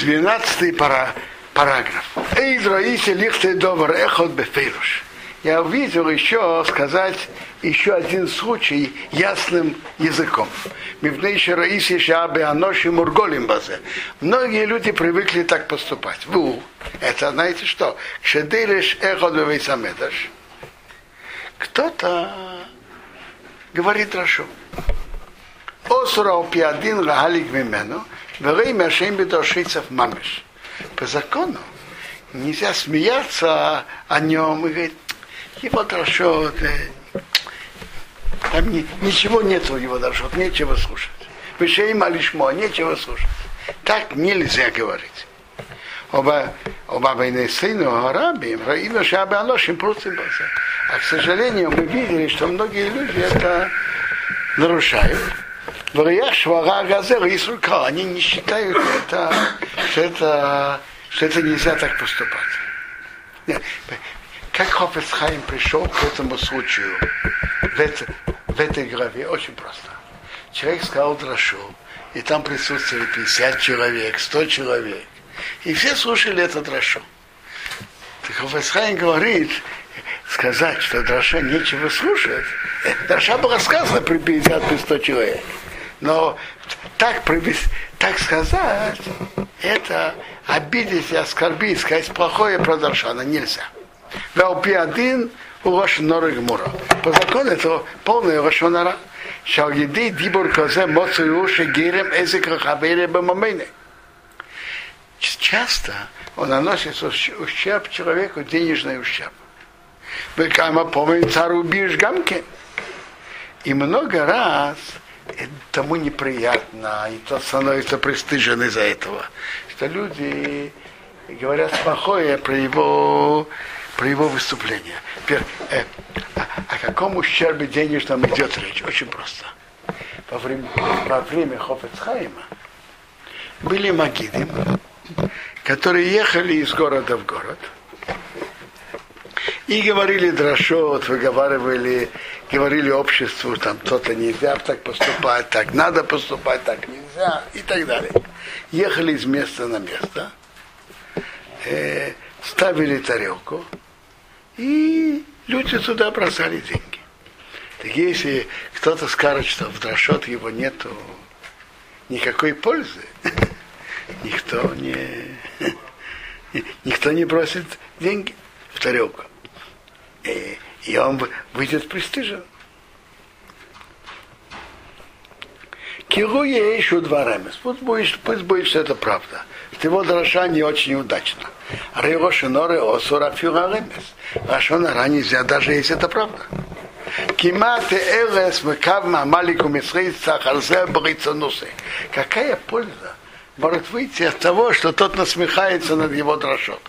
12 пара, параграф. Эй, Раисе лихте добр эхот бефейруш. Я увидел еще сказать еще один случай ясным языком. Мивнейши Раиси Шабы Аноши Мурголим Базе. Многие люди привыкли так поступать. Ву, это знаете что? Шедыриш эхот бевейсамедаш. Кто-то говорит Рашу. Осура пиадин гагалик мимену, время шем бедошицев мамеш. По закону нельзя смеяться о нем и говорить, его дрошот, там ни, ничего нет у его дрошот, нечего слушать. Вышеим алишмо, нечего слушать. Так нельзя говорить. Оба, оба войны сыну арабим, раима шабы алошим А к сожалению, мы видели, что многие люди это нарушают. Они не считают это, что это, что это нельзя так поступать. Нет. Как Хофецхайм пришел к этому случаю в, это, в этой главе? Очень просто. Человек сказал дрошу, и там присутствовали 50 человек, 100 человек. И все слушали этот дрошу. Так Хофецхайм говорит, сказать, что дроша нечего слушать. Дроша была сказана при 50-100 человек. Но так, так сказать, это обидеть и оскорбить, сказать плохое про Даршана нельзя. Валпи один у Лошонора Гмура. По закону это полная Лошонора. Шалгиды дибур козе моцу уши гирем эзик рахабере бамамене. Часто он наносит ущерб человеку, денежный ущерб. Вы кама помнит цару бишь гамки. И много раз тому неприятно, и тот становится пристыжен из-за этого, что люди говорят плохое про его, про его выступление. Теперь, э, о, о каком ущербе денежном идет речь? Очень просто. Во время, во время Хофецхайма были магиды, которые ехали из города в город – и говорили дрошот, выговаривали, говорили обществу, там кто-то нельзя так поступать, так надо поступать, так нельзя, и так далее. Ехали из места на место, э, ставили тарелку, и люди туда бросали деньги. Так если кто-то скажет, что в дрошот его нету никакой пользы, никто не, никто не бросит деньги в тарелку и он выйдет пристыжен. Кируе еще два ремес. Пусть будет, пусть будет, что это правда. Что его дроша не очень удачно. Рейроши норы осура фюра ремес. Рашона нельзя, даже если это правда. Кимате элес мекавма малику мисрейца харзе брицанусы. Какая польза может выйти от того, что тот насмехается над его дрошот?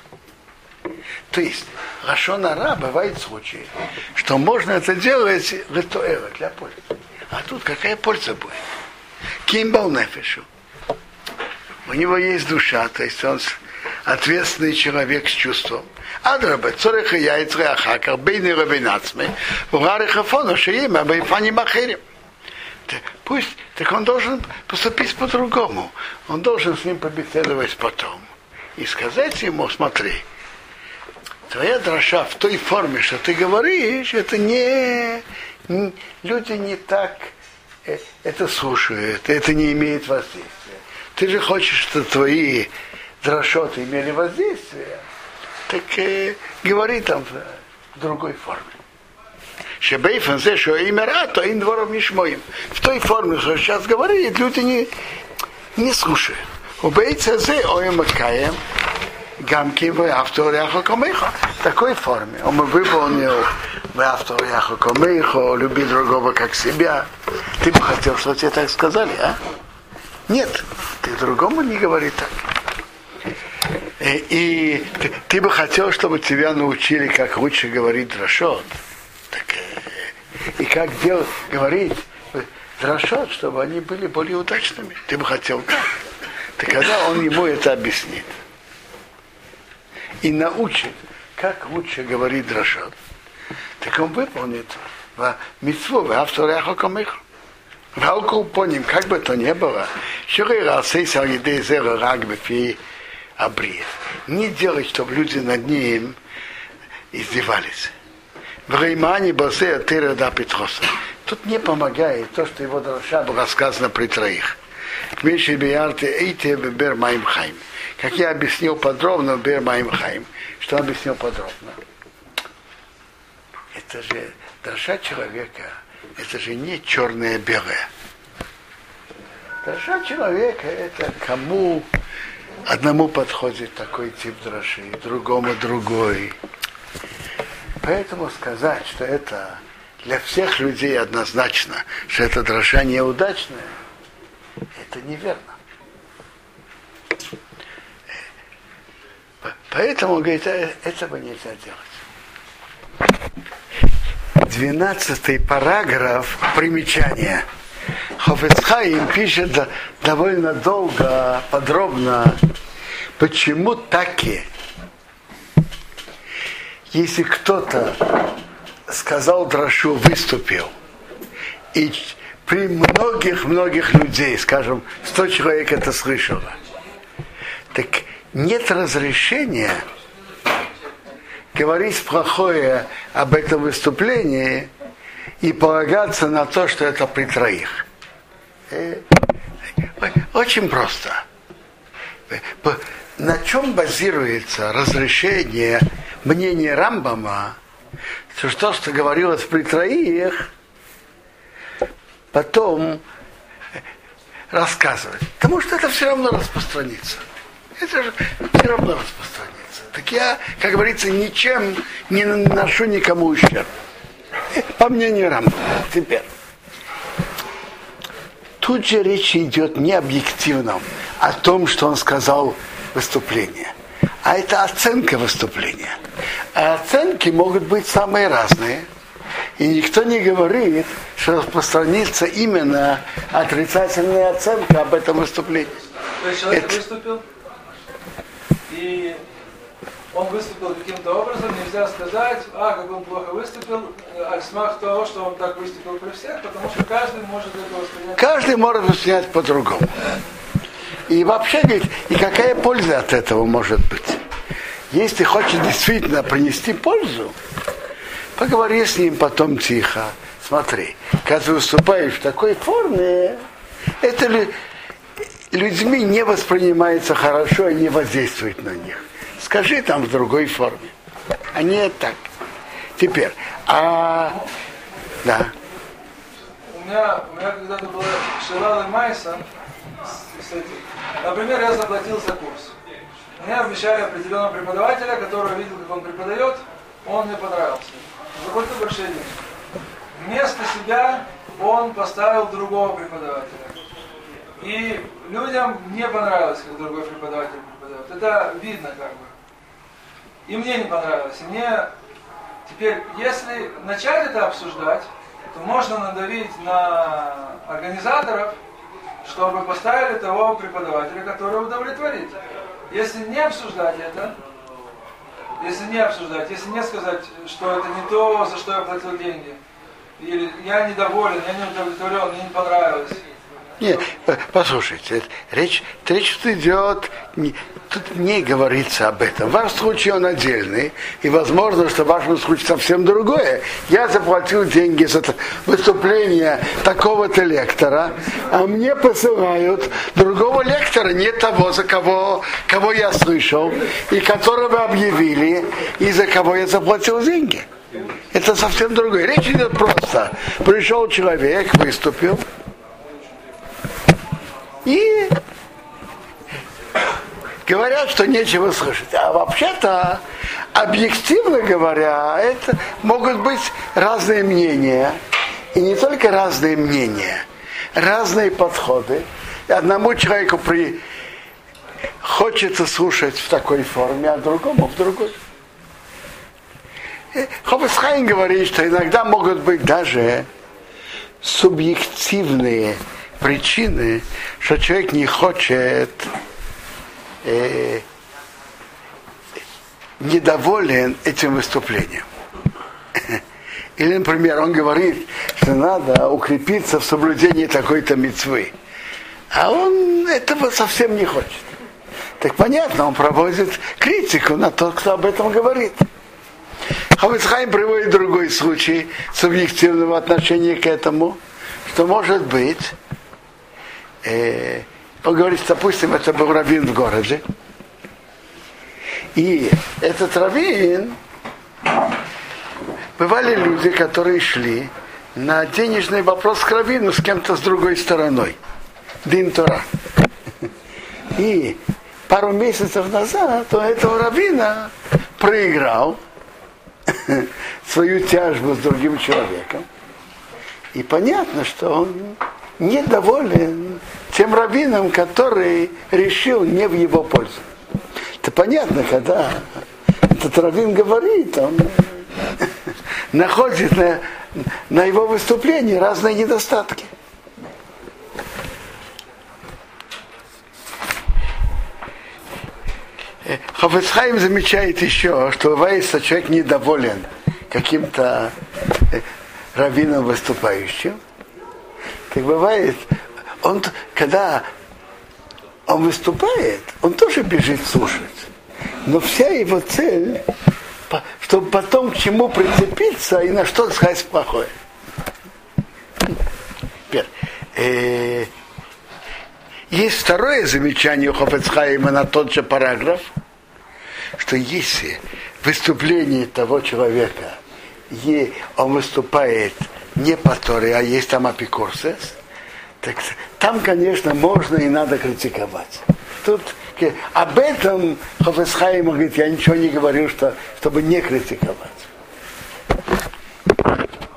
То есть, Рашонара бывает случаи, что можно это делать ритуэла для пользы. А тут какая польза будет? Кимбал нефишу. У него есть душа, то есть он ответственный человек с чувством. Адраба, цореха яйцре ахакар, бейни равинацме, угариха фону, шеима, бейфани махерим. Пусть, так он должен поступить по-другому. Он должен с ним побеседовать потом. И сказать ему, смотри, твоя дроша в той форме, что ты говоришь, это не, не люди не так э, это слушают, это не имеет воздействия. Ты же хочешь, чтобы твои дрошоты имели воздействие, так э, говори там в, другой форме. Шебейфан зе, что имя рато, им двором не шмоим. В той форме, что сейчас говорит, люди не, не слушают. Убейца зе, ой, макаем, Гамки в авторяхо комейхо. В такой форме. Он выполнил в авторяхо комейхо, любил другого как себя. Ты бы хотел, чтобы тебе так сказали, а? Нет, ты другому не говори так. И, и ты, ты бы хотел, чтобы тебя научили, как лучше говорить дрошот. Так, и как делать, говорить дрошот, чтобы они были более удачными. Ты бы хотел так. Так когда он ему это объяснит и научит, как лучше говорить дрошот, так он выполнит митцву, в авторяху камиху. Валку по ним, как бы то ни было. Не делать, чтобы люди над ним издевались. В Реймане Басея Тирада Петроса. Тут не помогает то, что его дроша было сказано при троих. Миши Биарте Эйте Бер Маим Хайм. Как я объяснил подробно Бер Маим Хайм. Что объяснил подробно? Это же дроша человека, это же не черное-белое. Дроша человека это кому одному подходит такой тип дроши, другому другой. Поэтому сказать, что это для всех людей однозначно, что это дроша неудачная, это неверно. Поэтому, говорит, «Э, этого нельзя делать. Двенадцатый параграф примечания. Хофецхайм пишет довольно долго, подробно, почему таки, если кто-то сказал Драшу, выступил, и при многих-многих людей, скажем, 100 человек это слышало, так нет разрешения говорить плохое об этом выступлении и полагаться на то, что это при троих. Э, очень просто. На чем базируется разрешение мнения Рамбама, что то, что говорилось при троих, потом рассказывать. Потому что это все равно распространится. Это же все равно распространится. Так я, как говорится, ничем не наношу никому ущерб. По мнению Рамбама. Теперь. Тут же речь идет не объективном, о том, что он сказал выступление. А это оценка выступления. А оценки могут быть самые разные. И никто не говорит, что распространится именно отрицательная оценка об этом выступлении. То есть человек это... выступил, и он выступил каким-то образом, нельзя сказать, а, как он плохо выступил, а смах того, что он так выступил при всех, потому что каждый может это воспринять. Каждый может воспринять по-другому. И вообще, говорит, и какая польза от этого может быть? Если хочешь действительно принести пользу, поговори с ним потом тихо. Смотри, когда ты выступаешь в такой форме, это людьми не воспринимается хорошо и не воздействует на них. Скажи там в другой форме. А не так. Теперь, а... Да. У меня, у меня когда-то была Шилала Майса, например, я заплатил за курс. Мне обещали определенного преподавателя, который видел, как он преподает, он мне понравился. Большие деньги. Вместо себя он поставил другого преподавателя. И людям не понравилось, как другой преподаватель преподает. Это видно как бы. И мне не понравилось. И мне теперь, если начать это обсуждать, то можно надавить на организаторов, чтобы поставили того преподавателя, который удовлетворит. Если не обсуждать это, если не обсуждать, если не сказать, что это не то, за что я платил деньги, или я недоволен, я не удовлетворен, мне не понравилось, нет, послушайте, речь, речь идет, тут не говорится об этом. В вашем случае он отдельный, и возможно, что в вашем случае совсем другое. Я заплатил деньги за выступление такого-то лектора, а мне посылают другого лектора, не того, за кого, кого я слышал, и которого объявили, и за кого я заплатил деньги. Это совсем другое. Речь идет просто. Пришел человек, выступил, и говорят, что нечего слышать. А вообще-то, объективно говоря, это могут быть разные мнения. И не только разные мнения, разные подходы. Одному человеку при... хочется слушать в такой форме, а другому в другой. Хоббесхайн говорит, что иногда могут быть даже субъективные причины, что человек не хочет э, недоволен этим выступлением. Или, например, он говорит, что надо укрепиться в соблюдении такой-то мецвы. А он этого совсем не хочет. Так понятно, он проводит критику на тот, кто об этом говорит. Хавицхайм приводит другой случай субъективного отношения к этому, что может быть, э, он говорит, допустим, это был раввин в городе, и этот раввин, бывали люди, которые шли на денежный вопрос к раввину с кем-то с другой стороной. Дин Тора. И пару месяцев назад у этого раввина проиграл свою тяжбу с другим человеком. И понятно, что он недоволен тем раввином, который решил не в его пользу. Это понятно, когда этот раввин говорит, он находит на, на его выступлении разные недостатки. Хафецхайм замечает еще, что бывает, что человек недоволен каким-то э, раввином выступающим. Так бывает, он, когда он выступает, он тоже бежит слушать. Но вся его цель, чтобы потом к чему прицепиться и на что сказать плохое. Теперь, э, есть второе замечание у Хофецхайма на тот же параграф, что если выступление того человека, он выступает не по Торе, а есть там апикурсес, так там, конечно, можно и надо критиковать. Тут об этом Хофесхайм говорит, я ничего не говорю, что, чтобы не критиковать.